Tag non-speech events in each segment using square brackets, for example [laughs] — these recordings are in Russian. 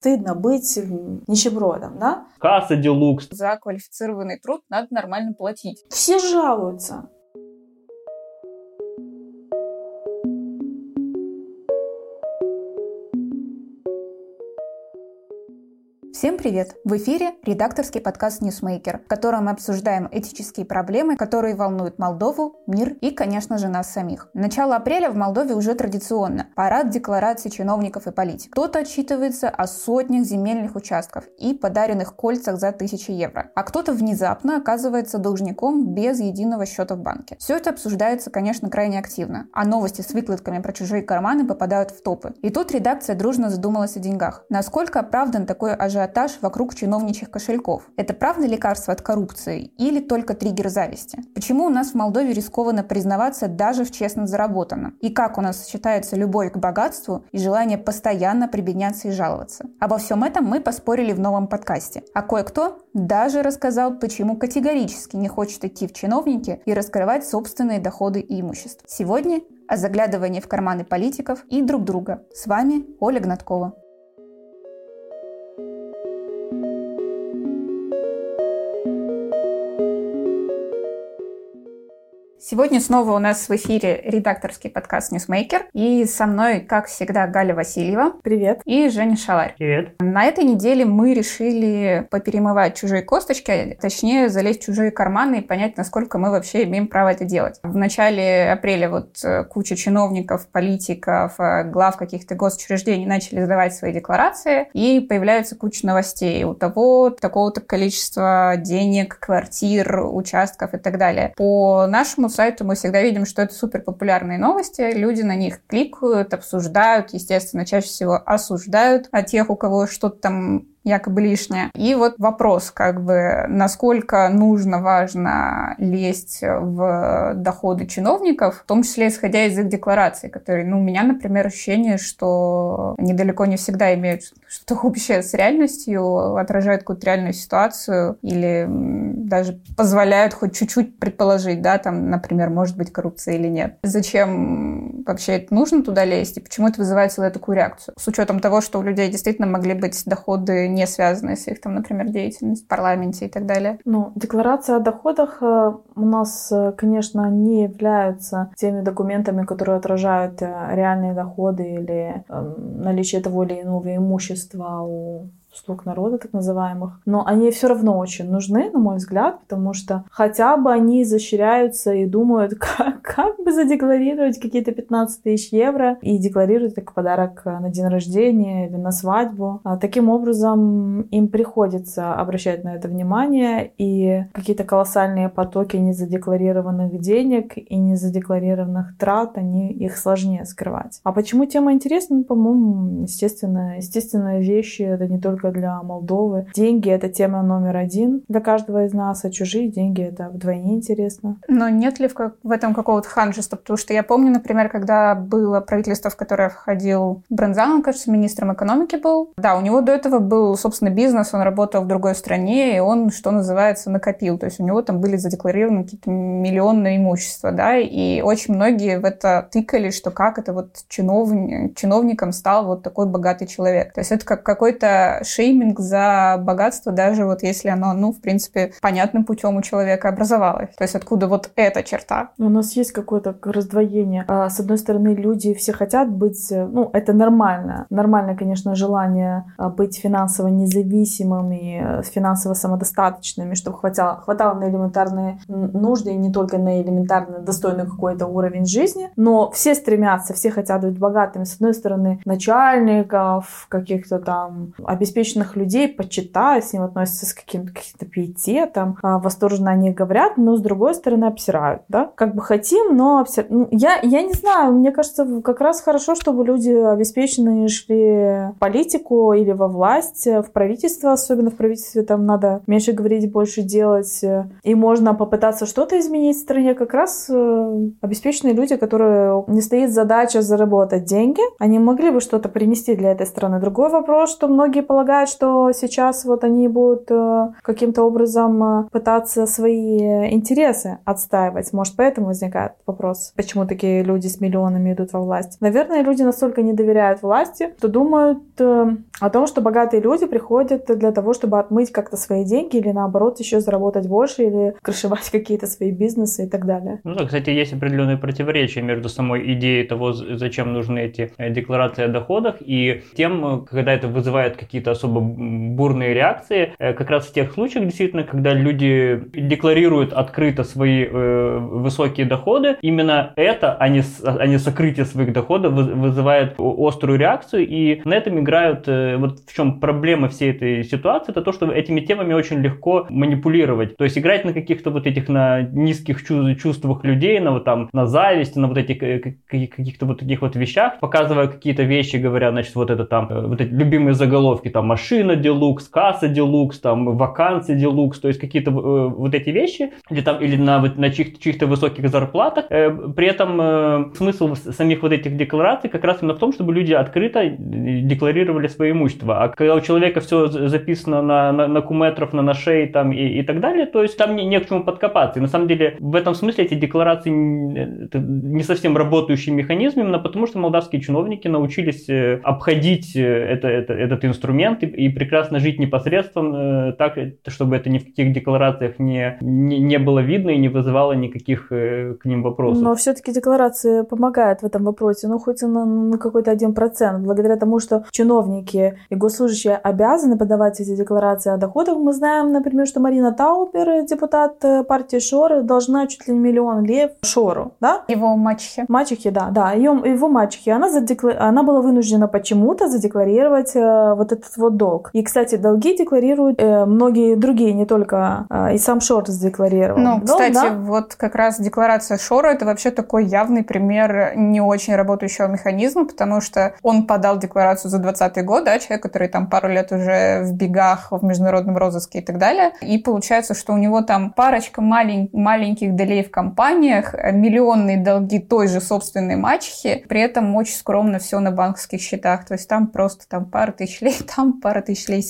стыдно быть нищебродом, да? Касса deluxe. За квалифицированный труд надо нормально платить. Все жалуются. Всем привет! В эфире редакторский подкаст «NewsMaker», в котором мы обсуждаем этические проблемы, которые волнуют Молдову, мир и, конечно же, нас самих. Начало апреля в Молдове уже традиционно. Парад деклараций чиновников и политиков. Кто-то отчитывается о сотнях земельных участков и подаренных кольцах за тысячи евро, а кто-то внезапно оказывается должником без единого счета в банке. Все это обсуждается, конечно, крайне активно, а новости с выкладками про чужие карманы попадают в топы. И тут редакция дружно задумалась о деньгах. Насколько оправдан такой ажиотаж ажиотаж вокруг чиновничьих кошельков. Это правда лекарство от коррупции или только триггер зависти? Почему у нас в Молдове рискованно признаваться даже в честно заработанном? И как у нас сочетается любовь к богатству и желание постоянно прибедняться и жаловаться? Обо всем этом мы поспорили в новом подкасте. А кое-кто даже рассказал, почему категорически не хочет идти в чиновники и раскрывать собственные доходы и имущество. Сегодня о заглядывании в карманы политиков и друг друга. С вами Оля Гнаткова. Сегодня снова у нас в эфире редакторский подкаст «NewsMaker». И со мной, как всегда, Галя Васильева. Привет. И Женя Шаларь. Привет. На этой неделе мы решили поперемывать чужие косточки, точнее, залезть в чужие карманы и понять, насколько мы вообще имеем право это делать. В начале апреля вот э, куча чиновников, политиков, э, глав каких-то госучреждений начали сдавать свои декларации, и появляется куча новостей. У того такого-то количества денег, квартир, участков и так далее. По нашему сайту мы всегда видим, что это супер популярные новости, люди на них кликают, обсуждают, естественно, чаще всего осуждают, а тех, у кого что-то там якобы лишнее. И вот вопрос, как бы, насколько нужно, важно лезть в доходы чиновников, в том числе исходя из их деклараций, которые, ну, у меня, например, ощущение, что они далеко не всегда имеют что-то общее с реальностью, отражают какую-то реальную ситуацию или даже позволяют хоть чуть-чуть предположить, да, там, например, может быть коррупция или нет. Зачем вообще это нужно туда лезть и почему это вызывает целую такую реакцию? С учетом того, что у людей действительно могли быть доходы не связанные с их, там, например, деятельностью в парламенте и так далее. Ну, декларация о доходах э, у нас, э, конечно, не являются теми документами, которые отражают э, реальные доходы или эм, наличие того или иного имущества у слуг народа, так называемых. Но они все равно очень нужны, на мой взгляд, потому что хотя бы они изощряются и думают, [laughs] как, как бы задекларировать какие-то 15 тысяч евро и декларируют как подарок на день рождения или на свадьбу. А таким образом им приходится обращать на это внимание, и какие-то колоссальные потоки незадекларированных денег и незадекларированных трат, они их сложнее скрывать. А почему тема интересна? Ну, по-моему, естественно, естественные вещи, это не только только для Молдовы. Деньги — это тема номер один для каждого из нас, а чужие деньги — это вдвойне интересно. Но нет ли в, как, в этом какого-то ханжества? Потому что я помню, например, когда было правительство, в которое входил Брензан, он, кажется, министром экономики был. Да, у него до этого был, собственно, бизнес, он работал в другой стране, и он, что называется, накопил. То есть у него там были задекларированы какие-то миллионные имущества, да, и очень многие в это тыкали, что как это вот чиновник, чиновником стал вот такой богатый человек. То есть это как какой-то шейминг за богатство, даже вот если оно, ну, в принципе, понятным путем у человека образовалось. То есть откуда вот эта черта? У нас есть какое-то раздвоение. А, с одной стороны, люди все хотят быть, э, ну, это нормально. Нормальное, конечно, желание а, быть финансово независимыми, э, финансово самодостаточными, чтобы хватало, хватало на элементарные нужды и не только на элементарно достойный какой-то уровень жизни. Но все стремятся, все хотят быть богатыми. С одной стороны, начальников, каких-то там обеспеченных обеспеченных людей почитают, с ним относятся с каким-то каким пиететом, а, восторженно они говорят, но с другой стороны обсирают, да, как бы хотим, но обсир... ну, я, я не знаю, мне кажется, как раз хорошо, чтобы люди обеспеченные шли в политику или во власть, в правительство, особенно в правительстве там надо меньше говорить, больше делать, и можно попытаться что-то изменить в стране, как раз э, обеспеченные люди, которые не стоит задача заработать деньги, они могли бы что-то принести для этой страны. Другой вопрос, что многие полагают, предполагают, что сейчас вот они будут э, каким-то образом э, пытаться свои интересы отстаивать. Может, поэтому возникает вопрос, почему такие люди с миллионами идут во власть. Наверное, люди настолько не доверяют власти, что думают о том, что богатые люди приходят для того, чтобы отмыть как-то свои деньги или наоборот еще заработать больше или крышевать [laughs] какие-то свои бизнесы и так далее. Ну да, кстати, есть определенные противоречия между самой идеей того, зачем нужны эти декларации о доходах и тем, когда это вызывает какие-то особо бурные реакции, э, как раз в тех случаях, действительно, когда люди декларируют открыто свои э, высокие доходы, именно это, а не, а не сокрытие своих доходов, вызывает острую реакцию, и на этом играют, э, вот в чем проблема всей этой ситуации, это то, что этими темами очень легко манипулировать, то есть играть на каких-то вот этих, на низких чувствах людей, на вот там, на зависти, на вот этих каких-то вот таких вот вещах, показывая какие-то вещи, говоря, значит, вот это там, э, вот эти любимые заголовки, там, машина делукс, касса делукс, там, вакансия делукс, то есть какие-то э, вот эти вещи, или там, или на, на чьих- чьих-то высоких зарплатах. Э, при этом э, смысл самих вот этих деклараций как раз именно в том, чтобы люди открыто декларировали свое имущество. А когда у человека все записано на, на, на куметров, на нашей там и, и так далее, то есть там не, не к чему подкопаться. И на самом деле в этом смысле эти декларации не совсем работающий механизм, именно потому что молдавские чиновники научились э, обходить э, это, это, этот инструмент и, и прекрасно жить непосредственно так, чтобы это ни в каких декларациях не, не, не было видно и не вызывало никаких к ним вопросов. Но все-таки декларации помогают в этом вопросе, ну хоть на, на какой-то один процент, благодаря тому, что чиновники и госслужащие обязаны подавать эти декларации о доходах. Мы знаем, например, что Марина Таупер, депутат э, партии Шоры, должна чуть ли не миллион лев Шору, да? Его мачехе. Мачехе, да, да, ее, его мачехе. Она, задекла... она была вынуждена почему-то задекларировать э, вот этот вот долг. И, кстати, долги декларируют э, многие другие, не только э, и сам Шор задекларировал. Ну, долг, кстати, да? вот как раз декларация Шора это вообще такой явный пример не очень работающего механизма, потому что он подал декларацию за 2020 год, да, человек, который там пару лет уже в бегах, в международном розыске и так далее. И получается, что у него там парочка малень, маленьких долей в компаниях, миллионные долги той же собственной мачехи, при этом очень скромно все на банковских счетах. То есть там просто там пара тысяч лей, [laughs] там пара тысяч лей.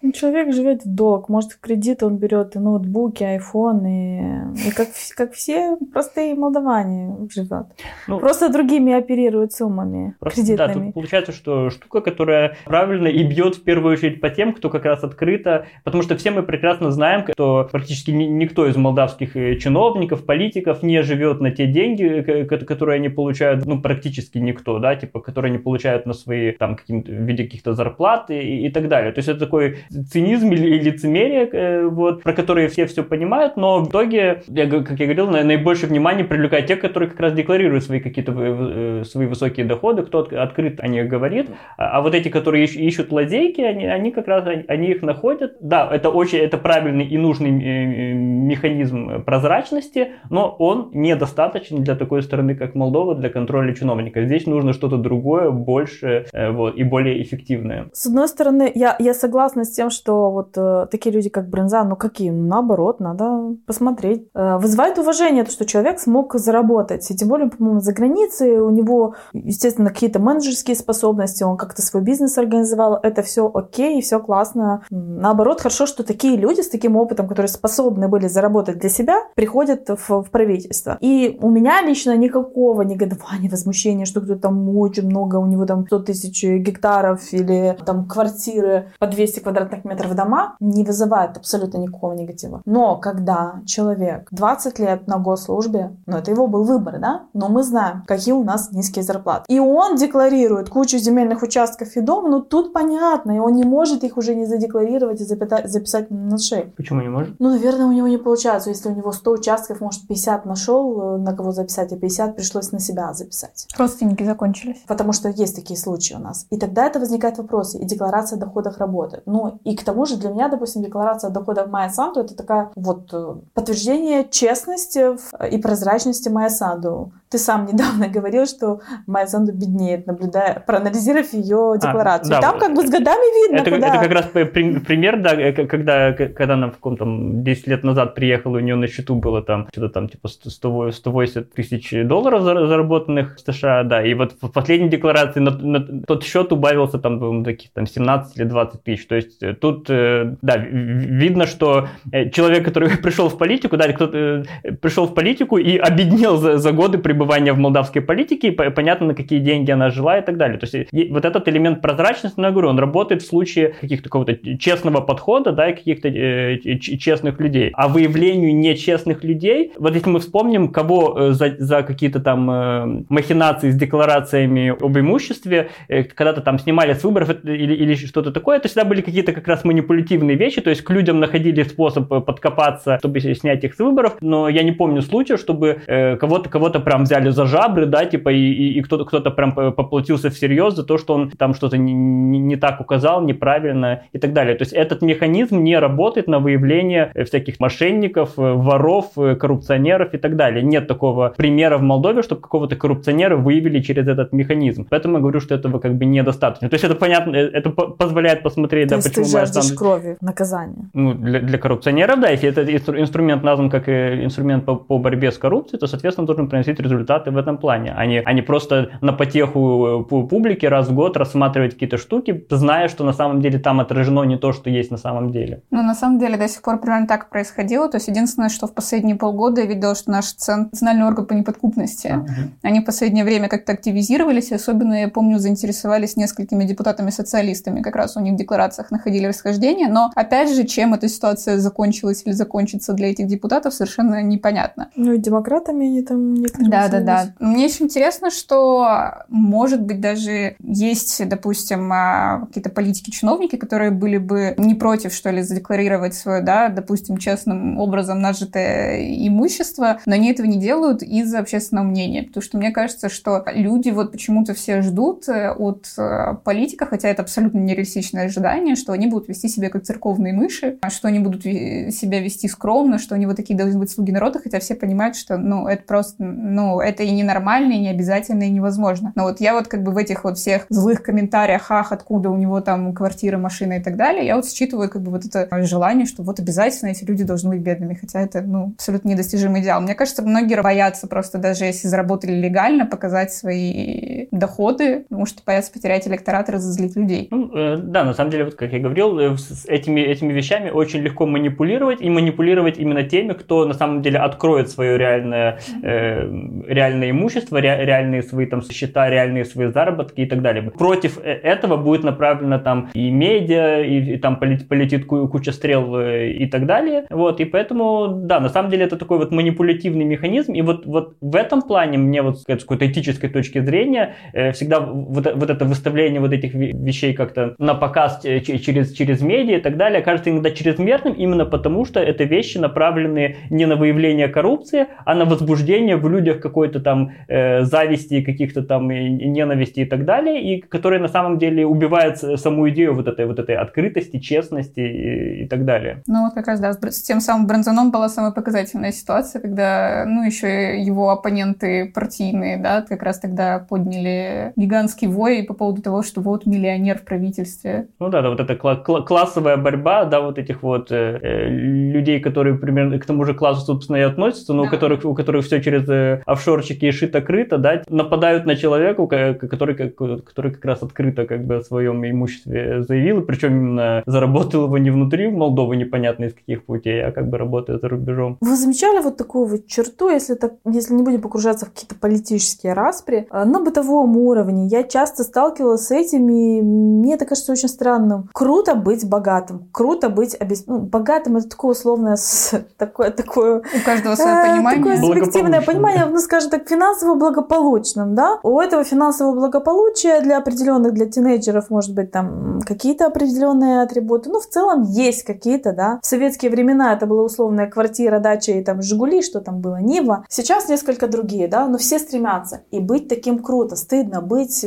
Ну, человек живет в долг. Может, в кредит он берет и ноутбуки, айфон, и, и как, как все простые молдаване живет. Ну, просто другими оперируют суммами просто, кредитными. Да, тут получается, что штука, которая правильно и бьет в первую очередь по тем, кто как раз открыто, потому что все мы прекрасно знаем, что практически никто из молдавских э, чиновников, политиков не живет на те деньги, которые они получают, ну, практически никто, да, типа, которые они получают на свои, там, каким-то, в виде каких-то зарплат и, и так далее. То есть это такой цинизм или лицемерие, э, вот, про которые все все понимают, но в итоге, я, как я говорил, наибольшее внимание привлекает те, которые как раз декларируют свои какие-то э, свои высокие доходы, кто открыт о них говорит, а, а вот эти, которые ищут лазейки, они, они как раз они их находят. Да, это очень это правильный и нужный э, механизм прозрачности, но он недостаточен для такой страны, как Молдова, для контроля чиновника. Здесь нужно что-то другое, больше вот, и более эффективное. С одной стороны, я, я согласна с тем, что вот э, такие люди, как Брынза, ну какие? Ну, наоборот, надо посмотреть. Э, вызывает уважение то, что человек смог заработать. И тем более, по-моему, за границей у него, естественно, какие-то менеджерские способности, он как-то свой бизнес организовал. Это все окей, все классно. Наоборот, хорошо, что такие люди с таким опытом, которые способны были заработать для себя, приходят в, в правительство. И у меня лично никакого негодования, [laughs] возмущения, что кто-то там очень много, у него там 100 тысяч гектаров или там квартиры по 200 квадратных метров дома, не вызывает абсолютно никакого негатива. Но когда человек 20 лет на госслужбе, ну это его был выбор, да? Но мы знаем, какие у нас низкие зарплаты. И он декларирует кучу земельных участков и дом, ну тут понятно, и он не может их уже не задекларировать и записать на шею. Почему не может? Ну, наверное, у него не получается. Если у него 100 участков, может, 50 нашел, э, на кого записать, а 50 пришлось на себя записать. Родственники закончились. Потому что есть такие случаи у нас. И тогда это возникает вопросы, и декларация доходах работает. Ну, и к тому же для меня, допустим, декларация о доходах Майя это такая вот э, подтверждение честности и прозрачности Майя. Ты сам недавно [laughs] говорил, что Майя Санду беднеет, наблюдая, проанализировав ее а, декларацию. А, да, Там как бы с годами видно, это, куда... это как раз пример, да, э, когда, когда она в каком-то 10 лет назад приехала, у нее на счету было там что-то там типа 100, 180 тысяч долларов заработанных в США, да, и вот в последней декларации на, на тот счет убавился там, таких там 17 или 20 тысяч. То есть э, тут, э, да, видно, что человек, который [laughs] пришел в политику, да, кто-то пришел в политику и обеднел за, за годы пребывания в молдавской политике, и понятно, на какие деньги она жила и так далее. То есть вот этот элемент прозрачности, ну, я говорю, он работает в случае каких-то какого-то честного подхода, да, и каких-то э, честных людей. А выявлению нечестных людей, вот если мы вспомним, кого э, за, за какие-то там э, махинации с декларациями об имуществе, э, когда-то там снимали с выборов или, или что-то такое, это всегда были какие-то как раз манипулятивные вещи, то есть к людям находили способ э, подкопаться, чтобы снять их с выборов, но я не помню случая, чтобы э, кого-то кого-то прям взяли за жабры, да, типа, и, и, и кто-то кто-то прям поплатился всерьез за то, что он там что-то не, не, не так указал, неправильно и так далее. То есть этот механизм не работает на выявление э, всяких мошенников, э, воров, э, коррупционеров и так далее. Нет такого примера в Молдове, чтобы какого-то коррупционера выявили через этот механизм. Поэтому я говорю, что этого как бы недостаточно. То есть это понятно, это позволяет посмотреть, То да, почему ты жаждешь сам... крови, наказания. Ну, для, для коррупционеров, да, если этот инструмент назван как инструмент по, по борьбе с коррупцией, то, соответственно, должен приносить результаты в этом плане, а не, а не просто на потеху публики раз в год рассматривать какие-то штуки, зная, что на самом деле там отражено не то, что есть на самом деле. Ну, на самом деле до сих пор примерно так происходило. То есть единственное, что в последние полгода я видела, что наш национальный орган по неподкупности, uh-huh. они в последнее время как-то активизировались, и особенно, я помню, заинтересовались несколькими депутатами-социалистами. Как раз у них в декларациях находили расхождения. Но, опять же, чем эта ситуация закончилась или закончится для этих депутатов, совершенно непонятно. Ну, и демократами они там некоторые Да, да, да. Мне еще интересно, что, может быть, даже есть, допустим, а, какие-то политики-чиновники, которые были бы не против, что ли, задекларировать свое, да, допустим, честным образом нажитое имущество, но они этого не делают из-за общественного мнения. Потому что мне кажется, что люди вот почему-то все ждут э, от э, политика, хотя это абсолютно нереалистичное ожидание, что они будут вести себя как церковные мыши, что они будут себя вести скромно, что они вот такие должны быть слуги народа, хотя все понимают, что, ну, это просто, ну, это и ненормально, и не обязательно, и невозможно. Но вот я вот как бы в этих вот всех злых комментариях, ах, откуда у него там квартира, машина и так далее, я вот считываю как бы вот это желание, что вот обязательно эти люди должны быть бедными, хотя это, ну, абсолютно недостижимый идеал. Мне кажется, многие боятся просто даже если заработали легально, показать свои доходы, потому что боятся потерять электорат и разозлить людей. Ну, э, да, на самом деле, вот как я говорил, э, с этими, этими вещами очень легко манипулировать, и манипулировать именно теми, кто на самом деле откроет свое реальное, э, реальное имущество, ре, реальные свои там счета, реальные свои заработки и так далее. Против э, этого будет направлена там и медиа, и, и там полетит, полетит куча стрел э, и так далее. Вот, и поэтому, да, на самом деле это такой вот манипулятивный механизм, и вот, вот в этом плане мне вот с какой-то этической точки зрения э, всегда вот, вот это выставление вот этих вещей как-то на показ через, через медиа и так далее кажется иногда чрезмерным именно потому, что это вещи направлены не на выявление коррупции, а на возбуждение в людях какой-то там э, зависти, каких-то там ненависти и так далее, и которые на самом деле убивают саму идею вот этой вот этой открытости, честности и, и так далее. Ну вот как раз, да, с тем самым Бронзаном была самая показательная ситуация, когда, ну, еще его оппоненты партийные, да, как раз тогда подняли гигантский вой по поводу того, что вот миллионер в правительстве. Ну да, да, вот эта кла- кла- классовая борьба, да, вот этих вот э, э, людей, которые примерно к тому же классу, собственно, и относятся, но да. у которых, у которых все через э, офшорчики шито-крыто, да, нападают на человека, который, который как раз открыто как бы о своем имуществе заявил, причем именно заработал его не внутри Молдовы, непонятно из каких путей, а как бы работает за рубежом. Вы замечали вот такую вот черту, если, так, если не будем погружаться в какие-то политические распри, э, на бытовом уровне я часто сталкивалась с этим, и мне это кажется очень странным. Круто быть богатым, круто быть обес... ну, богатым, это такое условное, [laughs] такое, такое... У каждого свое э, понимание. Такое субъективное понимание, ну, скажем так, финансово благополучным, да? У этого финансового благополучия для определенных, для тинейджеров, может быть, там какие-то определенные атрибуты. Ну, в целом есть какие-то, да. В советские времена это была условная квартира, дача и там Жигули, что там было, Нива. Сейчас несколько другие, да, но все стремятся. И быть таким круто, стыдно быть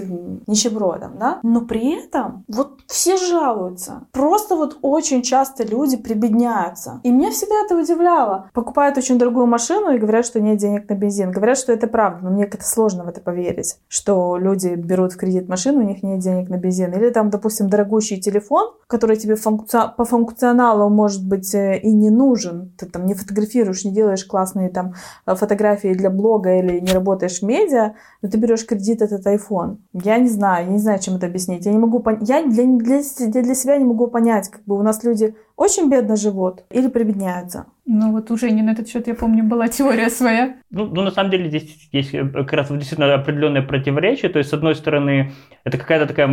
нищебродом, да. Но при этом вот все жалуются. Просто вот очень часто люди прибедняются. И меня всегда это удивляло. Покупают очень дорогую машину и говорят, что нет денег на бензин. Говорят, говорят, что это правда, но мне как-то сложно в это поверить, что люди берут в кредит машину, у них нет денег на бензин, или там, допустим, дорогущий телефон, который тебе функци... по функционалу может быть э, и не нужен, ты там не фотографируешь, не делаешь классные там фотографии для блога или не работаешь в медиа, но ты берешь кредит этот iPhone. Я не знаю, я не знаю, чем это объяснить. Я не могу пон... я для, для, для себя не могу понять, как бы у нас люди очень бедно живут или прибедняются. Ну вот уже не на этот счет, я помню, была теория своя. Ну, ну, на самом деле здесь есть э, как раз действительно определенное противоречие. То есть, с одной стороны, это какая-то такая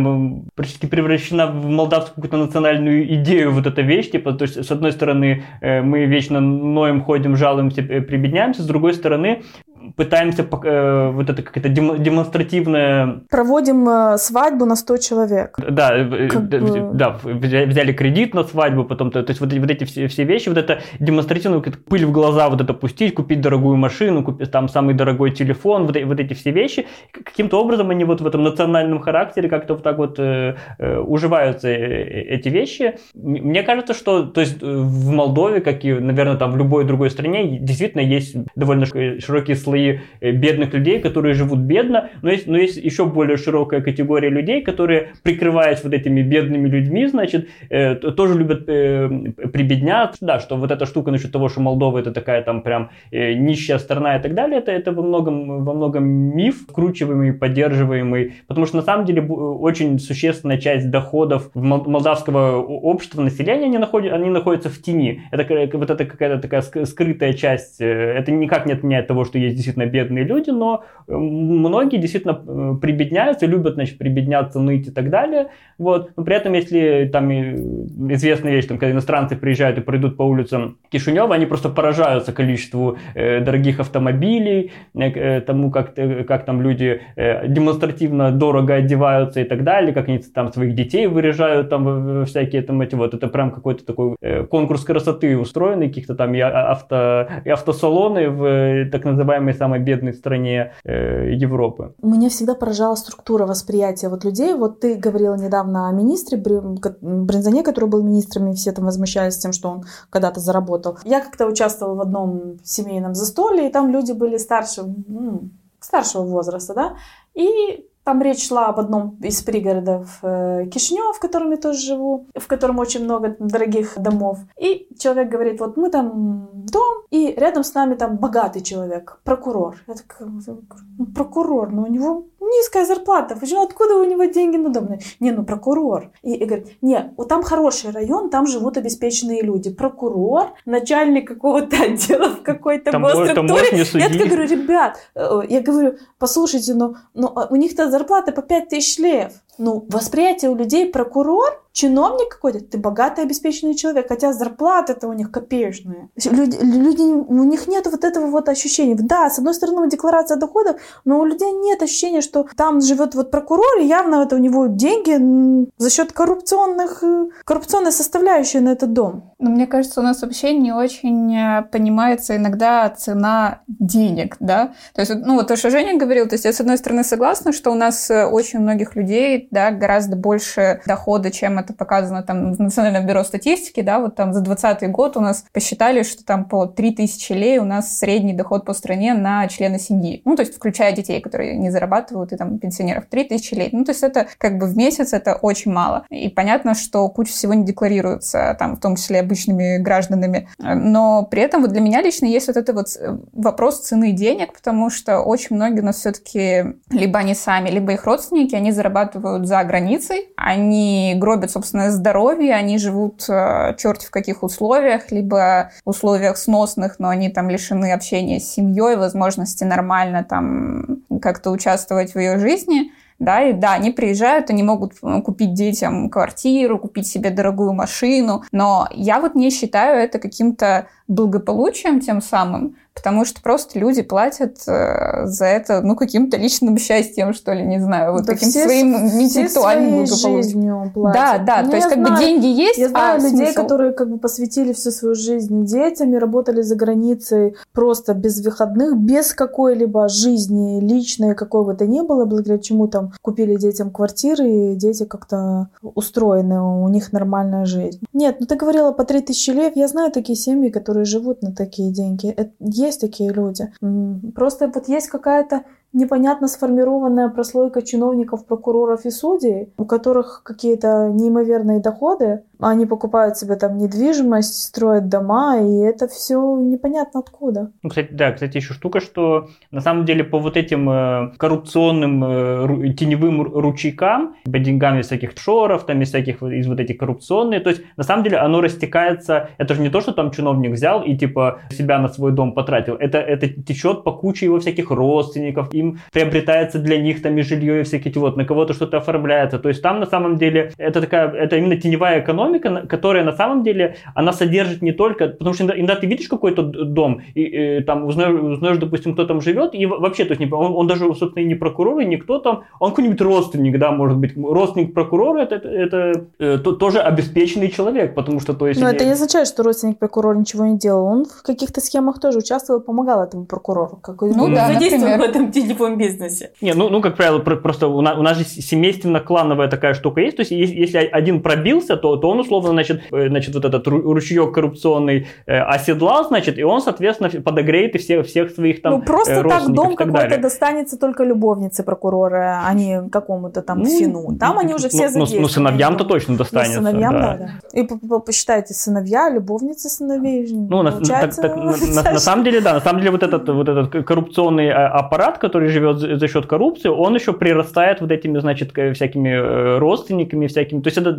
практически превращена в молдавскую какую-то национальную идею вот эта вещь. Типа, то есть, с одной стороны, э, мы вечно ноем, ходим, жалуемся, прибедняемся. С другой стороны, пытаемся э, вот это какая-то демонстративная... Проводим э, свадьбу на 100 человек. Да, э, как да, бы... да, взяли кредит на свадьбу, потом, то, то есть вот, вот эти все, все вещи, вот это демонстративную пыль в глаза вот это пустить, купить дорогую машину, купить там самый дорогой телефон, вот, вот эти все вещи, каким-то образом они вот в этом национальном характере как-то вот так вот э, э, уживаются э, эти вещи. Мне кажется, что то есть в Молдове, как и, наверное, там в любой другой стране, действительно есть довольно широкие слои слои э, бедных людей, которые живут бедно, но есть, но есть еще более широкая категория людей, которые, прикрываясь вот этими бедными людьми, значит, э, тоже любят э, прибедняться, да, что вот эта штука насчет того, что Молдова это такая там прям э, нищая страна и так далее, это, это во многом, во многом миф, вкручиваемый, поддерживаемый, потому что на самом деле очень существенная часть доходов молдавского общества, населения, они, находят, они находятся в тени. Это вот это какая-то такая скрытая часть, э, это никак не отменяет того, что есть действительно бедные люди, но э, многие действительно э, прибедняются, любят, значит, прибедняться, ныть и так далее. Вот. Но при этом, если там известная вещь, там, когда иностранцы приезжают и пройдут по улицам Кишинева, они просто поражаются количеству э, дорогих автомобилей, э, тому, как, э, как там люди э, демонстративно дорого одеваются и так далее, как они там своих детей выряжают там всякие там эти вот, это прям какой-то такой э, конкурс красоты устроенный, каких-то там и, авто, и автосалоны в э, так называемой самой бедной стране э, Европы. Меня всегда поражала структура восприятия вот людей. Вот ты говорила недавно о министре Бринзане, который был министром, и все там возмущались тем, что он когда-то заработал. Я как-то участвовала в одном семейном застолье, и там люди были старше, ну, старшего возраста, да, и там речь шла об одном из пригородов э, Кишнев, в котором я тоже живу, в котором очень много дорогих домов. И человек говорит, вот мы там дом, и рядом с нами там богатый человек, прокурор. Я такая, ну, прокурор, но у него низкая зарплата, почему, откуда у него деньги на дом? Не, ну прокурор. И, и говорит, не, вот там хороший район, там живут обеспеченные люди. Прокурор, начальник какого-то отдела в какой-то госструктуре. Я так говорю, ребят, э, я говорю, послушайте, но, но а у них-то зарплата по 5 тысяч лев. Ну, восприятие у людей прокурор, чиновник какой-то, ты богатый, обеспеченный человек, хотя зарплата-то у них копеечная. Люди, люди, у них нет вот этого вот ощущения. Да, с одной стороны, декларация доходов, но у людей нет ощущения, что там живет вот прокурор, и явно это у него деньги за счет коррупционных, э, коррупционной составляющей на этот дом. Но мне кажется, у нас вообще не очень э, понимается иногда цена денег, да? То есть, ну вот то, что Женя говорил, то есть я с одной стороны согласна, что у нас э, очень многих людей, да, гораздо больше дохода, чем это показано там в Национальном бюро статистики, да, вот там за 2020 год у нас посчитали, что там по 3000 лей у нас средний доход по стране на члена семьи. Ну, то есть включая детей, которые не зарабатывают, и там пенсионеров 3000 лей. Ну, то есть это как бы в месяц это очень мало. И понятно, что куча всего не декларируется, там, в том числе обычными гражданами. Но при этом вот для меня лично есть вот это вот э, вопрос цены денег, потому что очень многие у нас все-таки либо они сами, либо их родственники, они зарабатывают за границей, они гробят, собственно, здоровье, они живут э, черти в каких условиях, либо условиях сносных, но они там лишены общения с семьей, возможности нормально там как-то участвовать в ее жизни да, и да, они приезжают, они могут э, купить детям квартиру, купить себе дорогую машину, но я вот не считаю это каким-то благополучием тем самым, потому что просто люди платят э, за это, ну, каким-то личным счастьем, что ли, не знаю, вот да каким все, своим интеллектуальным благополучием. Да, да, ну, то есть как знаю, бы деньги есть, Я знаю а людей, смысл? которые как бы посвятили всю свою жизнь детям и работали за границей просто без выходных, без какой-либо жизни личной, какой бы то ни было, благодаря чему там купили детям квартиры, и дети как-то устроены, у них нормальная жизнь. Нет, ну ты говорила по 3000 лев, я знаю такие семьи, которые живут на такие деньги. Это, есть такие люди. Просто вот есть какая-то непонятно сформированная прослойка чиновников, прокуроров и судей, у которых какие-то неимоверные доходы, они покупают себе там недвижимость, строят дома, и это все непонятно откуда. Ну, кстати, да, кстати, еще штука, что на самом деле по вот этим э, коррупционным э, теневым ручейкам, по деньгам из всяких шоров, там из всяких из вот этих коррупционных, то есть на самом деле оно растекается, это же не то, что там чиновник взял и типа себя на свой дом потратил, это, это течет по куче его всяких родственников, им приобретается для них там и жилье, и всякие вот, на кого-то что-то оформляется, то есть там на самом деле это такая, это именно теневая экономика, экономика, которая на самом деле, она содержит не только, потому что иногда, ты видишь какой-то дом, и, и там узнаешь, узнаешь, допустим, кто там живет, и вообще, то есть он, он даже, собственно, и не прокурор, и никто там, он какой-нибудь родственник, да, может быть, родственник прокурора, это, это, это, это тоже обеспеченный человек, потому что, то есть... Но они... это не означает, что родственник прокурора ничего не делал, он в каких-то схемах тоже участвовал, помогал этому прокурору. Какой ну да, задействовал в этом теневом бизнесе. Не, ну, ну, как правило, просто у нас, у нас же семейственно-клановая такая штука есть, то есть если один пробился, то, то он условно, значит, э, значит вот этот ручеек коррупционный э, оседлал, значит, и он, соответственно, подогреет и всех, всех своих там Ну, просто э, так дом какой-то достанется только любовнице прокурора, а не какому-то там ну, фину. Там они уже все ну, ну, ну сыновьям-то точно достанется. Ну, сыновьям, да. да, да. И посчитайте, сыновья, любовницы сыновей. Ну, на, так, так, на, на самом деле, да, на самом деле вот этот, вот этот коррупционный аппарат, который живет за счет коррупции, он еще прирастает вот этими, значит, всякими родственниками, всякими. То есть это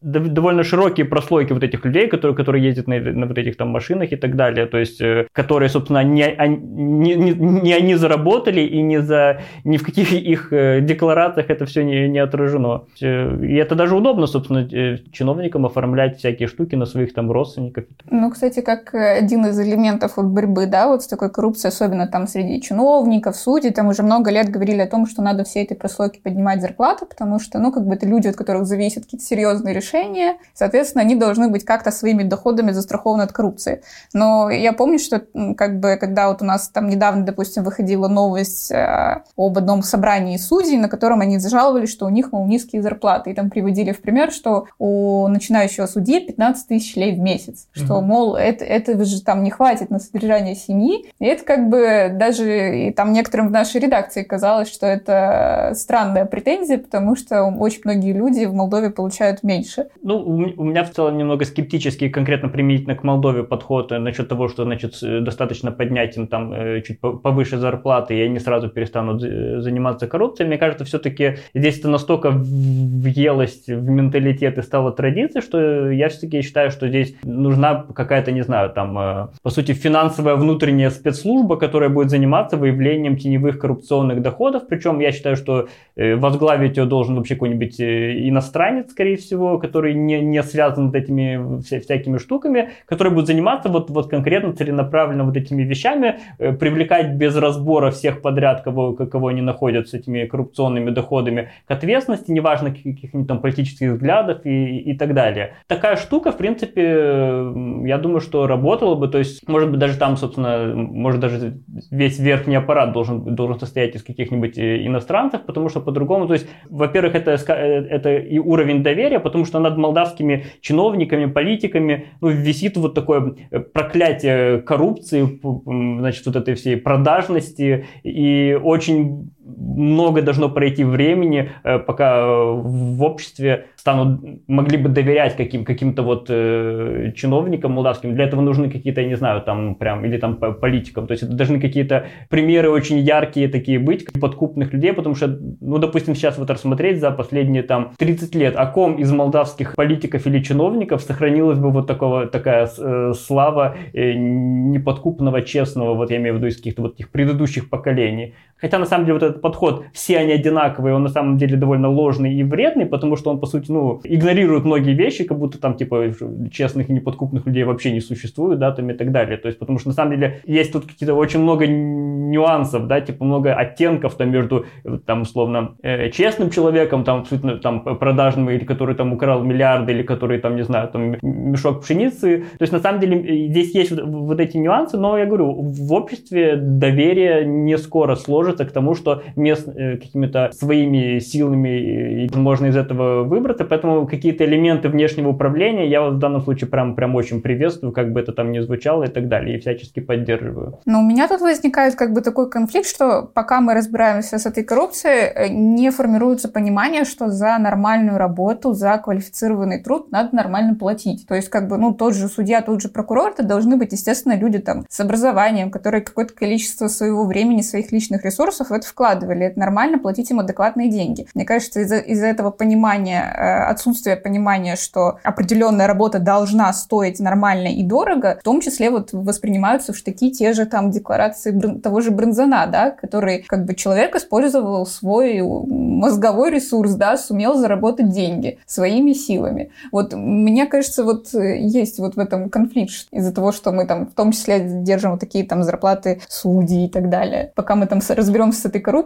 довольно широкие прослойки вот этих людей, которые, которые ездят на, на вот этих там машинах и так далее, то есть, э, которые, собственно, не, не, не, не они заработали и не, за, ни в каких их э, декларациях это все не, не отражено. Э, и это даже удобно, собственно, чиновникам оформлять всякие штуки на своих там родственников. Ну, кстати, как один из элементов вот борьбы, да, вот с такой коррупцией, особенно там среди чиновников, судей, там уже много лет говорили о том, что надо все этой прослойки поднимать зарплаты, потому что, ну, как бы это люди, от которых зависят какие-то серьезные решения, соответственно, они должны быть как-то своими доходами застрахованы от коррупции. Но я помню, что как бы, когда вот у нас там недавно, допустим, выходила новость э, об одном собрании судей, на котором они зажаловались, что у них, мол, низкие зарплаты. И там приводили в пример, что у начинающего судьи 15 тысяч лей в месяц. Что, mm-hmm. мол, это, это же там не хватит на содержание семьи. И это как бы даже и там некоторым в нашей редакции казалось, что это странная претензия, потому что очень многие люди в Молдове получают меньше. Ну, у меня в целом немного скептический конкретно применительно к Молдове подход э, насчет того, что значит, достаточно поднять им там э, чуть повыше зарплаты, и они сразу перестанут заниматься коррупцией. Мне кажется, все-таки здесь это настолько въелось в менталитет и стало традицией, что я все-таки считаю, что здесь нужна какая-то, не знаю, там, э, по сути, финансовая внутренняя спецслужба, которая будет заниматься выявлением теневых коррупционных доходов. Причем я считаю, что возглавить ее должен вообще какой-нибудь иностранец, скорее всего, который не, не связан вот этими вся, всякими штуками, которые будут заниматься вот, вот конкретно целенаправленно вот этими вещами, э, привлекать без разбора всех подряд, кого, кого они находят с этими коррупционными доходами к ответственности, неважно каких-нибудь там политических взглядов и, и так далее. Такая штука, в принципе, я думаю, что работала бы, то есть, может быть, даже там, собственно, может даже весь верхний аппарат должен, должен состоять из каких-нибудь э, иностранцев, потому что по-другому, то есть, во-первых, это, э, это и уровень доверия, потому что над молдавскими чиновниками, политиками, ну, висит вот такое э, проклятие коррупции, значит, вот этой всей продажности, и очень много должно пройти времени, э, пока в обществе станут, могли бы доверять каким, каким-то вот э, чиновникам молдавским. Для этого нужны какие-то, я не знаю, там прям, или там политикам. То есть это должны какие-то примеры очень яркие такие быть, подкупных людей, потому что, ну, допустим, сейчас вот рассмотреть за последние там 30 лет, о ком из молдавских политиков или чиновников сохранилась бы вот такого, такая э, слава э, неподкупного, честного, вот я имею в виду из каких-то вот этих предыдущих поколений. Хотя на самом деле вот этот подход, все они одинаковые, он на самом деле довольно ложный и вредный, потому что он, по сути, ну, игнорирует многие вещи, как будто там, типа, честных и неподкупных людей вообще не существует, да, там и так далее. То есть, потому что на самом деле есть тут какие-то очень много нюансов, да, типа много оттенков там между, там, условно, э, честным человеком, там, абсолютно, там, продажным, или который там украл миллиарды, или который там, не знаю, там, мешок пшеницы. То есть, на самом деле, здесь есть вот, вот эти нюансы, но я говорю, в обществе доверие не скоро сложится к тому, что мест э, какими-то своими силами, и можно из этого выбраться, поэтому какие-то элементы внешнего управления я вот в данном случае прям, прям очень приветствую, как бы это там ни звучало и так далее, и всячески поддерживаю. Но у меня тут возникает как бы такой конфликт, что пока мы разбираемся с этой коррупцией, э, не формируется понимание, что за нормальную работу, за квалифицированный труд надо нормально платить. То есть как бы, ну, тот же судья, тот же прокурор, это должны быть, естественно, люди там с образованием, которые какое-то количество своего времени, своих личных ресурсов в это вкладывали. Это нормально платить им адекватные деньги. Мне кажется, из-за из этого понимания, э, отсутствия понимания, что определенная работа должна стоить нормально и дорого, в том числе вот воспринимаются в штыки те же там декларации того же Бронзана, да, который как бы человек использовал свой мозговой ресурс, да, сумел заработать деньги своими силами. Вот мне кажется, вот э, есть вот в этом конфликт из-за того, что мы там в том числе держим вот такие там зарплаты судей и так далее, пока мы там разберемся с этой коррупцией.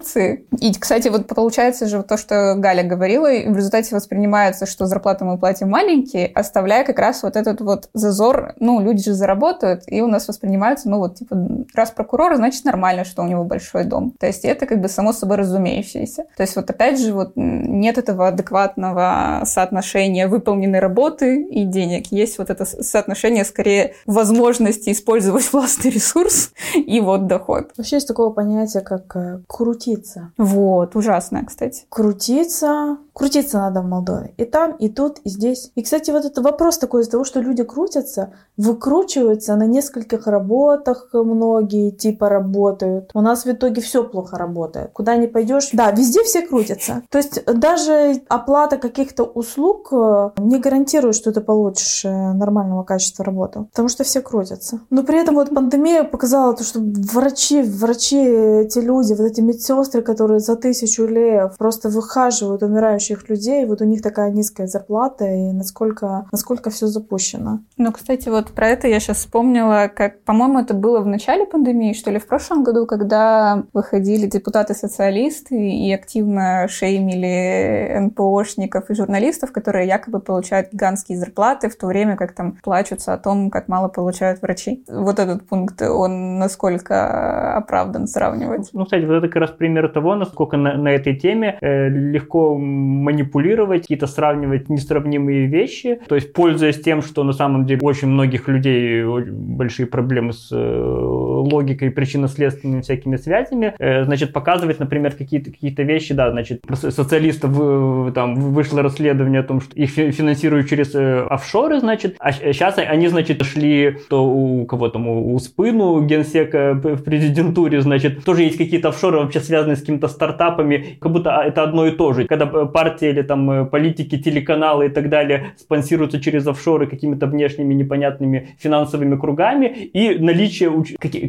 И, кстати, вот получается же то, что Галя говорила, и в результате воспринимается, что зарплату мы платим маленькие, оставляя как раз вот этот вот зазор, ну, люди же заработают, и у нас воспринимаются, ну, вот, типа, раз прокурор, значит, нормально, что у него большой дом. То есть это как бы само собой разумеющееся. То есть вот опять же вот нет этого адекватного соотношения выполненной работы и денег. Есть вот это соотношение скорее возможности использовать [laughs] властный ресурс и вот доход. Вообще есть такого понятия, как э, крутиться. Вот, ужасное, кстати. Крутиться, крутиться надо в Молдове. И там, и тут, и здесь. И, кстати, вот этот вопрос такой из-за того, что люди крутятся, выкручиваются на нескольких работах многие типа работают. У нас в итоге все плохо работает. Куда не пойдешь, да, везде все крутятся. То есть даже оплата каких-то услуг э, не гарантирует, что ты получишь э, нормального качества работы. Потому что все крутятся. Но при этом вот пандемия показала то, что врачи, врачи, эти люди, вот эти медсестры, которые за тысячу лев просто выхаживают умирающих людей, вот у них такая низкая зарплата, и насколько, насколько все запущено. Ну, кстати, вот про это я сейчас вспомнила, как, по-моему, это было в начале пандемии, что ли, в прошлом году, когда выходили депутаты-социалисты и активно шеймили НПОшников и журналистов, которые якобы получают гигантские зарплаты, в то время как там плачутся о том, как мало получают врачи. Вот этот пункт, он насколько оправдан сравнивать? Ну, кстати, вот это как раз пример того, насколько на, на этой теме э, легко манипулировать, какие-то сравнивать несравнимые вещи. То есть, пользуясь тем, что на самом деле очень многих людей большие проблемы с э, логикой, причинно-следственными всякими связями, э, значит, показывать, например, какие-то какие вещи, да, значит, социалистов там вышло расследование о том, что их финансируют через э, офшоры, значит, а сейчас они, значит, шли, то у кого там, у Спыну, генсека в президентуре, значит, тоже есть какие-то офшоры вообще связанные с какими-то стартапами, как будто это одно и то же. Когда партии или там политики, телеканалы и так далее спонсируются через офшоры какими-то внешними непонятными финансовыми кругами, и наличие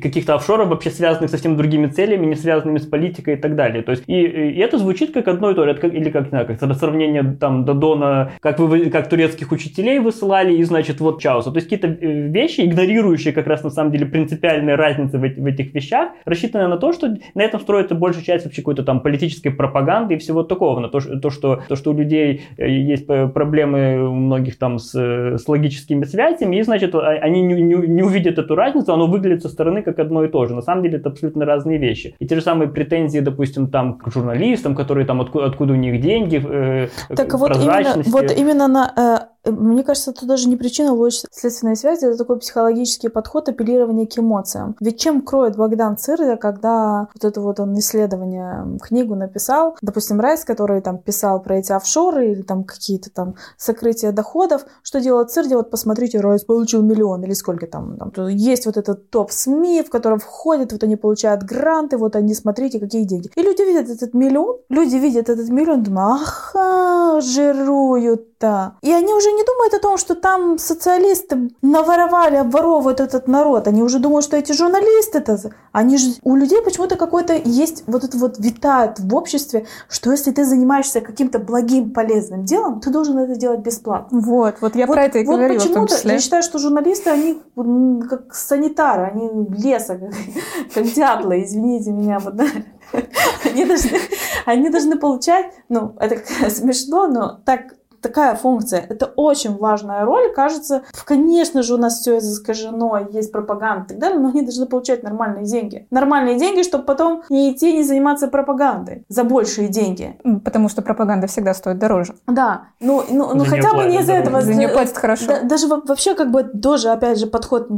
каких-то офшоров вообще связанных со совсем другими целями, не связанными с политикой и так далее. То есть, и, и это звучит как одно и то же, это как, или как, не знаю, как сравнение там Додона, как вы, как турецких учителей высылали, и, значит, вот Чауса. То есть, какие-то э, вещи, игнорирующие как раз на самом деле принципиальные разницы в, в этих вещах, рассчитаны на то, что на этом строится большая часть вообще какой-то там политической пропаганды и всего такого, на то, что, то, что у людей э, есть проблемы у многих там с, с логическими связями, и, значит, а, они не, не, не увидят эту разницу, оно выглядит со стороны как одно и то же. На самом деле это абсолютно разные вещи. И те же самые претензии, допустим, там к журналистам, которые там откуда, откуда у них деньги, э, так вот именно, вот именно на э, мне кажется, это даже не причина лучше следственной связи, это такой психологический подход апеллирования к эмоциям. Ведь чем кроет Богдан Цирля, когда вот это вот он исследование, книгу написал, допустим, Райс, который там писал про эти офшоры или там какие-то там сокрытия доходов, что делает Цирля, вот посмотрите, Райс получил миллион или сколько там, там есть вот этот топ СМИ, в котором входит, вот они получают гранты, вот они, смотрите, какие деньги. И люди видят этот миллион, люди видят этот миллион, думают, ага, жируют да. И они уже не думают о том, что там социалисты наворовали, обворовывают этот народ. Они уже думают, что эти журналисты, -то, они же, у людей почему-то какой-то есть вот это вот витает в обществе, что если ты занимаешься каким-то благим, полезным делом, ты должен это делать бесплатно. Вот, вот я вот, про это и вот говорила почему-то я считаю, что журналисты, они как санитары, они леса, как, [laughs] как дятлы, извините меня, вот, да. [laughs] они должны, они должны получать, ну, это [laughs] смешно, но так такая функция. Это очень важная роль. Кажется, конечно же, у нас все искажено, есть пропаганда и так далее, но они должны получать нормальные деньги. Нормальные деньги, чтобы потом не идти, не заниматься пропагандой за большие деньги. Потому что пропаганда всегда стоит дороже. Да, ну, ну, ну хотя бы не из-за этого. За нее платят хорошо. Да, даже вообще как бы тоже, опять же, подход.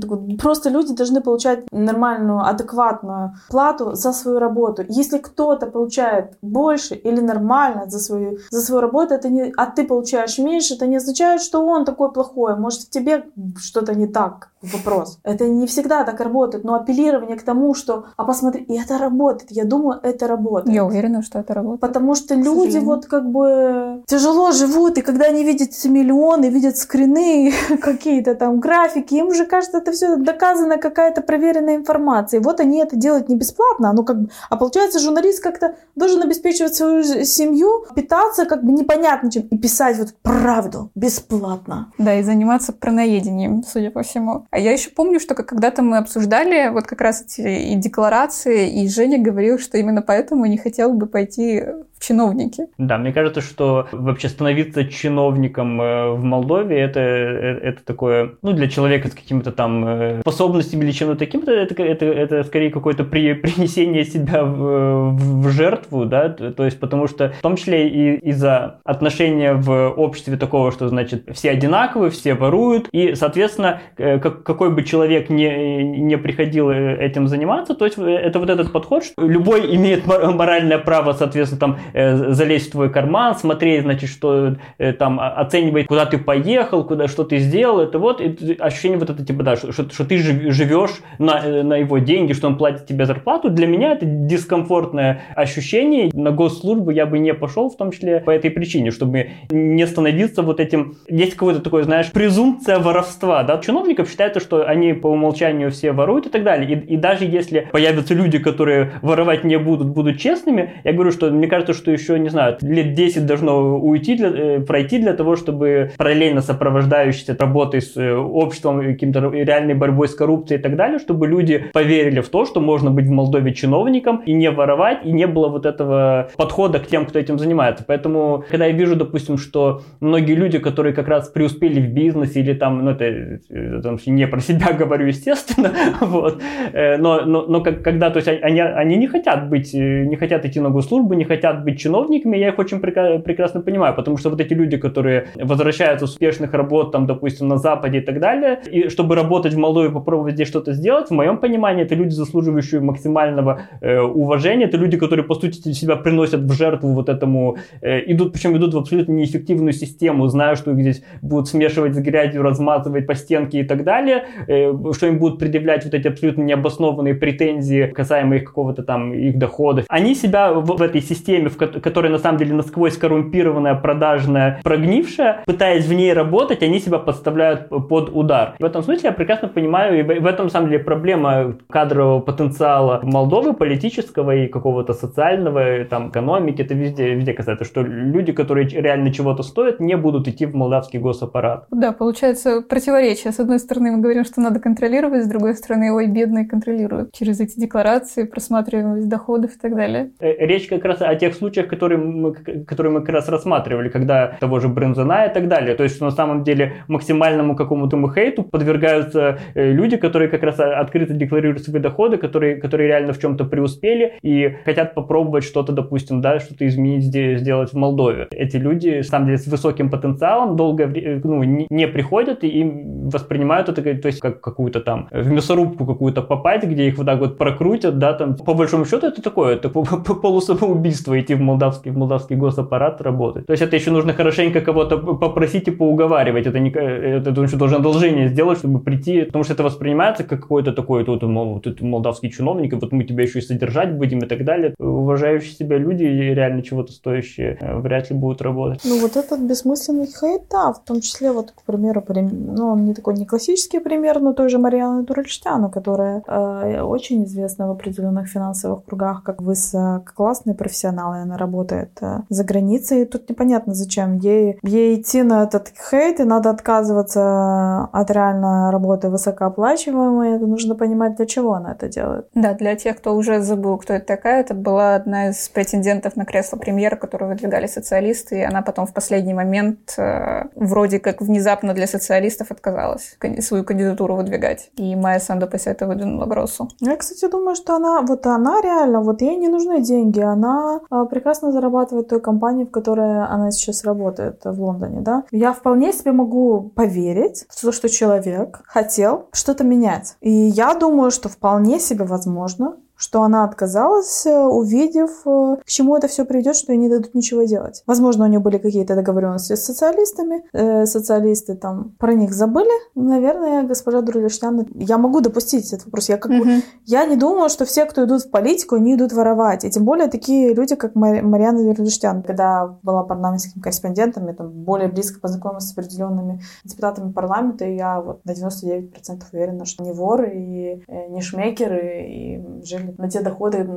Просто люди должны получать нормальную, адекватную плату за свою работу. Если кто-то получает больше или нормально за свою, за свою работу, это не, а ты получаешь меньше, это не означает, что он такой плохой. Может, в тебе что-то не так вопрос. Это не всегда так работает, но апеллирование к тому, что, а посмотри, и это работает, я думаю, это работает. Я уверена, что это работает. Потому что люди вот как бы тяжело живут, и когда они видят миллионы, видят скрины, [laughs] какие-то там графики, им уже кажется, это все доказано какая-то проверенная информация. И вот они это делают не бесплатно, оно как бы, а получается журналист как-то должен обеспечивать свою семью, питаться как бы непонятно чем, и писать вот правду бесплатно. Да, и заниматься праноедением, судя по всему. А я еще помню, что когда-то мы обсуждали вот как раз эти и декларации, и Женя говорил, что именно поэтому не хотел бы пойти в чиновники. Да, мне кажется, что вообще становиться чиновником э, в Молдове это, э, это такое, ну, для человека с какими-то там э, способностями или чем-то таким, это, это, это, это скорее какое-то при, [laughs] принесение себя в, в жертву, да, то есть потому что в том числе и из-за отношения в обществе такого, что, значит, все одинаковые, все воруют, и, соответственно, как, какой бы человек не, не приходил этим заниматься, то есть это вот этот подход, что любой имеет моральное право, соответственно, там Э, залезть в твой карман, смотреть, значит, что э, там оценивать, куда ты поехал, куда что ты сделал, это вот и ощущение вот это типа да, что, что, ты живешь на, э, на его деньги, что он платит тебе зарплату. Для меня это дискомфортное ощущение. На госслужбу я бы не пошел, в том числе по этой причине, чтобы не становиться вот этим. Есть какое-то такое, знаешь, презумпция воровства, да. Чиновников считается, что они по умолчанию все воруют и так далее. И, и даже если появятся люди, которые воровать не будут, будут честными, я говорю, что мне кажется, что еще, не знаю, лет 10 должно уйти, для, э, пройти для того, чтобы параллельно сопровождающейся работой с э, обществом, каким-то реальной борьбой с коррупцией и так далее, чтобы люди поверили в то, что можно быть в Молдове чиновником и не воровать, и не было вот этого подхода к тем, кто этим занимается. Поэтому, когда я вижу, допустим, что многие люди, которые как раз преуспели в бизнесе или там, ну это э, там, не про себя [laughs] говорю, естественно, [laughs] вот, но, но, но когда, то есть они, они не хотят быть, не хотят идти на госслужбу, не хотят быть чиновниками, я их очень прекрасно понимаю, потому что вот эти люди, которые возвращаются с успешных работ, там, допустим, на Западе и так далее, и чтобы работать в Молдове, попробовать здесь что-то сделать, в моем понимании, это люди, заслуживающие максимального э, уважения, это люди, которые, по сути, себя приносят в жертву вот этому, э, идут, причем идут в абсолютно неэффективную систему, зная, что их здесь будут смешивать с грязью, размазывать по стенке и так далее, э, что им будут предъявлять вот эти абсолютно необоснованные претензии касаемо их какого-то там их доходов. Они себя в, в этой системе, в которая на самом деле насквозь коррумпированная, продажная, прогнившая, пытаясь в ней работать, они себя подставляют под удар. В этом смысле я прекрасно понимаю, и в этом на самом деле проблема кадрового потенциала Молдовы, политического и какого-то социального, там, экономики, это везде, везде касается, что люди, которые реально чего-то стоят, не будут идти в молдавский госаппарат. Да, получается противоречие. С одной стороны, мы говорим, что надо контролировать, с другой стороны, ой, бедные контролируют через эти декларации, просматриваемость доходов и так далее. Э, речь как раз о тех случаях, которые мы, которые мы как раз рассматривали, когда того же Брензена и так далее. То есть, что на самом деле максимальному какому-то хейту подвергаются э, люди, которые как раз открыто декларируют свои доходы, которые, которые реально в чем-то преуспели и хотят попробовать что-то, допустим, да, что-то изменить, сделать в Молдове. Эти люди, на самом деле, с высоким потенциалом долго э, ну, не приходят и воспринимают это, то есть, как какую-то там в мясорубку какую-то попасть, где их вот так вот прокрутят, да, там, по большому счету, это такое, это полусамоубийство, идти в молдавский, в молдавский госаппарат работать. То есть это еще нужно хорошенько кого-то попросить и поуговаривать. Это, не, это ты еще должен одолжение сделать, чтобы прийти, потому что это воспринимается как какой-то такой, тут, мол, тут молдавский чиновник, и вот мы тебя еще и содержать будем и так далее. Уважающие себя люди реально чего-то стоящие э, вряд ли будут работать. Ну вот этот бессмысленный хейт, да, в том числе вот, к примеру, ну он не такой не классический пример, но той же Марианы Туральштяну, которая э, очень известна в определенных финансовых кругах как высококлассный профессионал, и она работает э, за границей. И тут непонятно, зачем ей, ей идти на этот хейт, и надо отказываться от реально работы высокооплачиваемой. Это нужно понимать, для чего она это делает. Да, для тех, кто уже забыл, кто это такая, это была одна из претендентов на кресло премьера, которую выдвигали социалисты, и она потом в последний последний момент э, вроде как внезапно для социалистов отказалась свою кандидатуру выдвигать. И Майя Санду после этого выдвинула Гроссу. Я, кстати, думаю, что она, вот она реально, вот ей не нужны деньги, она а, прекрасно зарабатывает той компании, в которой она сейчас работает в Лондоне, да. Я вполне себе могу поверить в то, что человек хотел что-то менять. И я думаю, что вполне себе возможно, что она отказалась, э, увидев, э, к чему это все придет, что ей не дадут ничего делать. Возможно, у нее были какие-то договоренности с социалистами, э, социалисты там про них забыли. Наверное, госпожа Дурлиштян, я могу допустить этот вопрос. Я, как, угу. я не думаю, что все, кто идут в политику, они идут воровать. И тем более такие люди, как Мари, Марьяна Дурлиштян, когда была парламентским корреспондентом, я там более близко познакомилась с определенными депутатами парламента, и я вот на 99% уверена, что не воры и не шмекеры, и жили на те доходы,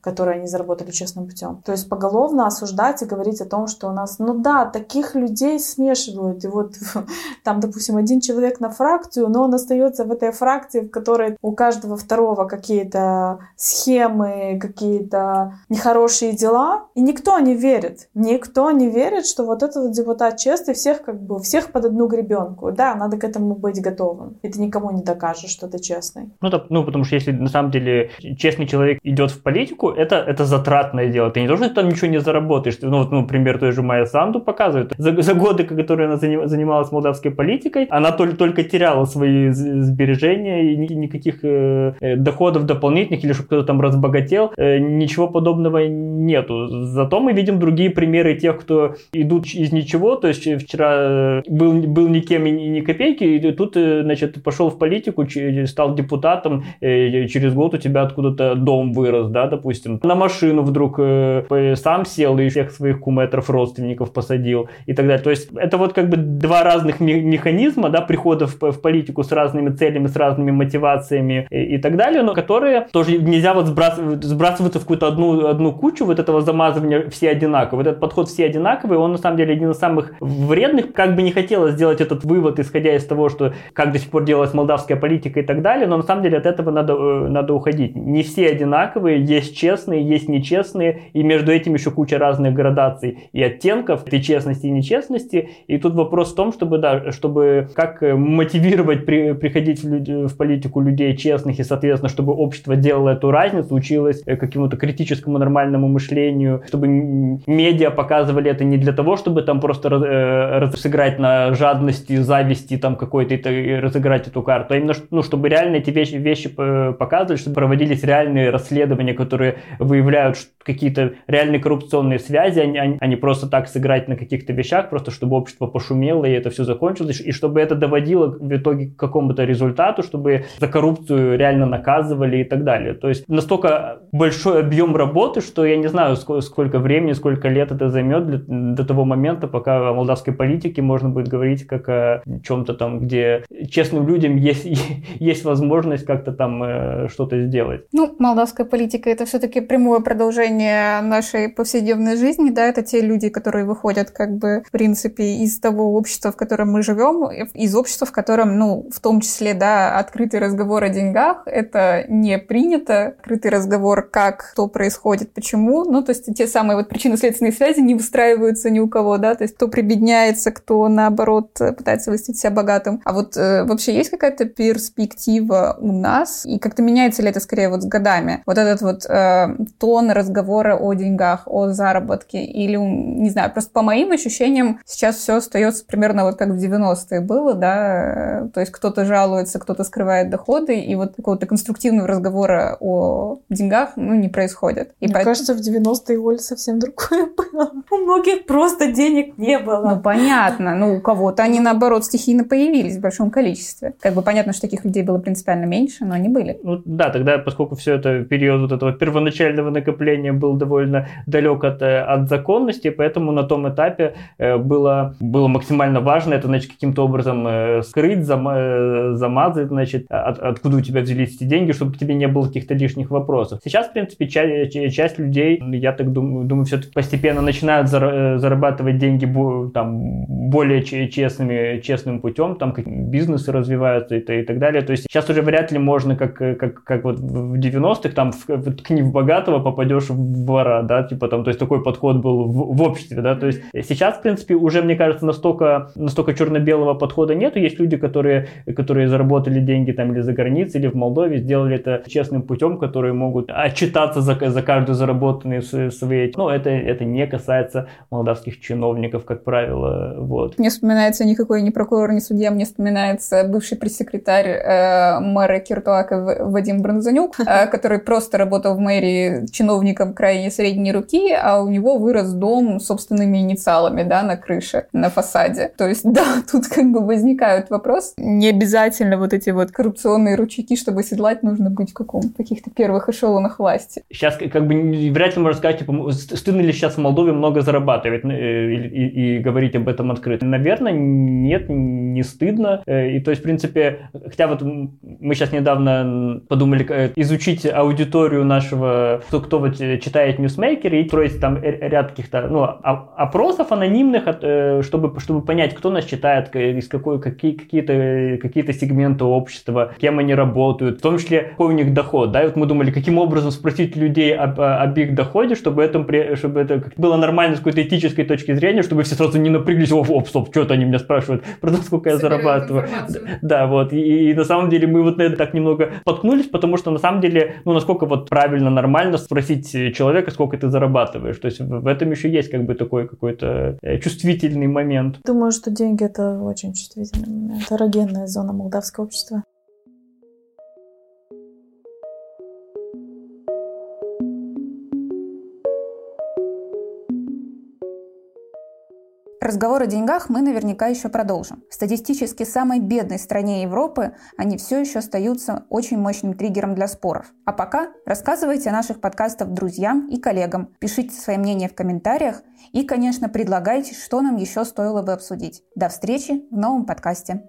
которые они заработали честным путем. То есть поголовно осуждать и говорить о том, что у нас, ну да, таких людей смешивают. И вот [laughs] там, допустим, один человек на фракцию, но он остается в этой фракции, в которой у каждого второго какие-то схемы, какие-то нехорошие дела. И никто не верит. Никто не верит, что вот этот депутат честный всех как бы, всех под одну гребенку. Да, надо к этому быть готовым. И ты никому не докажешь, что ты честный. Ну, да, ну потому что если на самом деле честный честный человек идет в политику, это, это затратное дело. Ты не должен там ничего не заработаешь. Ну, вот, ну, пример той же Майя Санду показывает. За, за годы, которые она занималась молдавской политикой, она только, только теряла свои сбережения и никаких э, э, доходов дополнительных или чтобы кто-то там разбогател. Э, ничего подобного нету. Зато мы видим другие примеры тех, кто идут из ничего. То есть вчера э, был, был никем и ни копейки, и тут, э, значит, пошел в политику, стал депутатом, через год у тебя откуда-то дом вырос, да, допустим, на машину вдруг э, сам сел и всех своих куметров, родственников посадил и так далее. То есть это вот как бы два разных механизма, да, прихода в, в политику с разными целями, с разными мотивациями и, и так далее, но которые тоже нельзя вот сбрасывать, сбрасываться в какую-то одну, одну кучу вот этого замазывания все одинаковые. Вот этот подход все одинаковые, он на самом деле один из самых вредных. Как бы не хотелось сделать этот вывод, исходя из того, что как до сих пор делалась молдавская политика и так далее, но на самом деле от этого надо, э, надо уходить. Не все все одинаковые, есть честные, есть нечестные, и между этим еще куча разных градаций и оттенков этой честности и нечестности. И тут вопрос в том, чтобы, да, чтобы как э, мотивировать при, приходить в, люди, в политику людей честных, и, соответственно, чтобы общество делало эту разницу, училось э, какому-то критическому нормальному мышлению, чтобы медиа показывали это не для того, чтобы там просто э, разыграть на жадности, зависти там какой-то и разыграть эту карту, а именно, ну, чтобы реально эти вещи, вещи показывали, чтобы проводились реально реальные расследования, которые выявляют какие-то реальные коррупционные связи, а не просто так сыграть на каких-то вещах, просто чтобы общество пошумело и это все закончилось, и чтобы это доводило в итоге к какому-то результату, чтобы за коррупцию реально наказывали и так далее. То есть настолько большой объем работы, что я не знаю, сколько времени, сколько лет это займет для, до того момента, пока о молдавской политике можно будет говорить как о чем-то там, где честным людям есть, [laughs] есть возможность как-то там э, что-то сделать. Ну, молдавская политика это все-таки прямое продолжение нашей повседневной жизни, да, это те люди, которые выходят как бы в принципе из того общества, в котором мы живем, из общества, в котором, ну, в том числе, да, открытый разговор о деньгах, это не принято, открытый разговор, как, что происходит, почему, ну, то есть те самые вот причинно-следственные связи не выстраиваются ни у кого, да, то есть кто прибедняется, кто, наоборот, пытается выступить себя богатым. А вот э, вообще есть какая-то перспектива у нас, и как-то меняется ли это скорее вот с годами. Вот этот вот э, тон разговора о деньгах, о заработке или, не знаю, просто по моим ощущениям сейчас все остается примерно вот как в 90-е было, да, э, то есть кто-то жалуется, кто-то скрывает доходы, и вот какого-то конструктивного разговора о деньгах, ну, не происходит. И Мне поэтому... кажется, в 90-е, Оля, совсем другое [laughs] было. У многих просто денег не было. Ну, понятно. Ну, у кого-то они, наоборот, стихийно появились в большом количестве. Как бы понятно, что таких людей было принципиально меньше, но они были. Ну, да, тогда, поскольку все это период вот этого первоначального накопления был довольно далек от, э, от законности, поэтому на том этапе э, было, было максимально важно это, значит, каким-то образом э, скрыть, замазать, значит, от, откуда у тебя взялись эти деньги, чтобы тебе не было каких-то лишних вопросов. Сейчас, в принципе, часть, часть людей, я так думаю, думаю все-таки постепенно начинают зарабатывать деньги там, более честными, честным путем, там как бизнесы развиваются и, и так далее. То есть сейчас уже вряд ли можно, как, как, как вот в 90 90-х, там ткни в богатого, попадешь в вора, да, типа там, то есть такой подход был в, в обществе, да, то есть сейчас, в принципе, уже, мне кажется, настолько, настолько черно-белого подхода нету, есть люди, которые, которые заработали деньги там или за границей, или в Молдове, сделали это честным путем, которые могут отчитаться за, за каждую заработанную свои, ну, это, это не касается молдавских чиновников, как правило, вот. Мне вспоминается никакой не прокурор, не судья, мне вспоминается бывший пресс-секретарь э, мэра Киртуака Вадим Бронзанюк, э, [laughs] который просто работал в мэрии чиновником крайне средней руки, а у него вырос дом собственными инициалами, да, на крыше, на фасаде. То есть, [laughs] да, тут как бы возникают вопросы. Не обязательно вот эти вот коррупционные ручейки, чтобы седлать, нужно быть в каком каких-то первых эшелонах власти. Сейчас как бы вряд ли можно сказать, типа, стыдно ли сейчас в Молдове много зарабатывать э, и, и, и говорить об этом открыто. Наверное, нет, не стыдно. Э, и то есть, в принципе, хотя вот мы сейчас недавно подумали э, изучить аудиторию нашего, кто, кто вот читает ньюсмейкер и строить там ряд каких-то ну, опросов анонимных, чтобы, чтобы понять, кто нас читает, из какой, какие, какие-то какие сегменты общества, кем они работают, в том числе, какой у них доход. Да? И вот мы думали, каким образом спросить людей об, об их доходе, чтобы, это, чтобы это было нормально с какой-то этической точки зрения, чтобы все сразу не напряглись, оп, оп, стоп, что-то они меня спрашивают про то, сколько я зарабатываю. Да, вот. И, и на самом деле мы вот на это так немного споткнулись, потому что на самом деле, ну, насколько вот правильно, нормально спросить человека, сколько ты зарабатываешь. То есть в этом еще есть как бы такой какой-то э, чувствительный момент. Думаю, что деньги это очень чувствительный момент. Эрогенная зона молдавского общества. Разговор о деньгах мы наверняка еще продолжим. В статистически самой бедной стране Европы они все еще остаются очень мощным триггером для споров. А пока рассказывайте о наших подкастах друзьям и коллегам, пишите свои мнения в комментариях и, конечно, предлагайте, что нам еще стоило бы обсудить. До встречи в новом подкасте.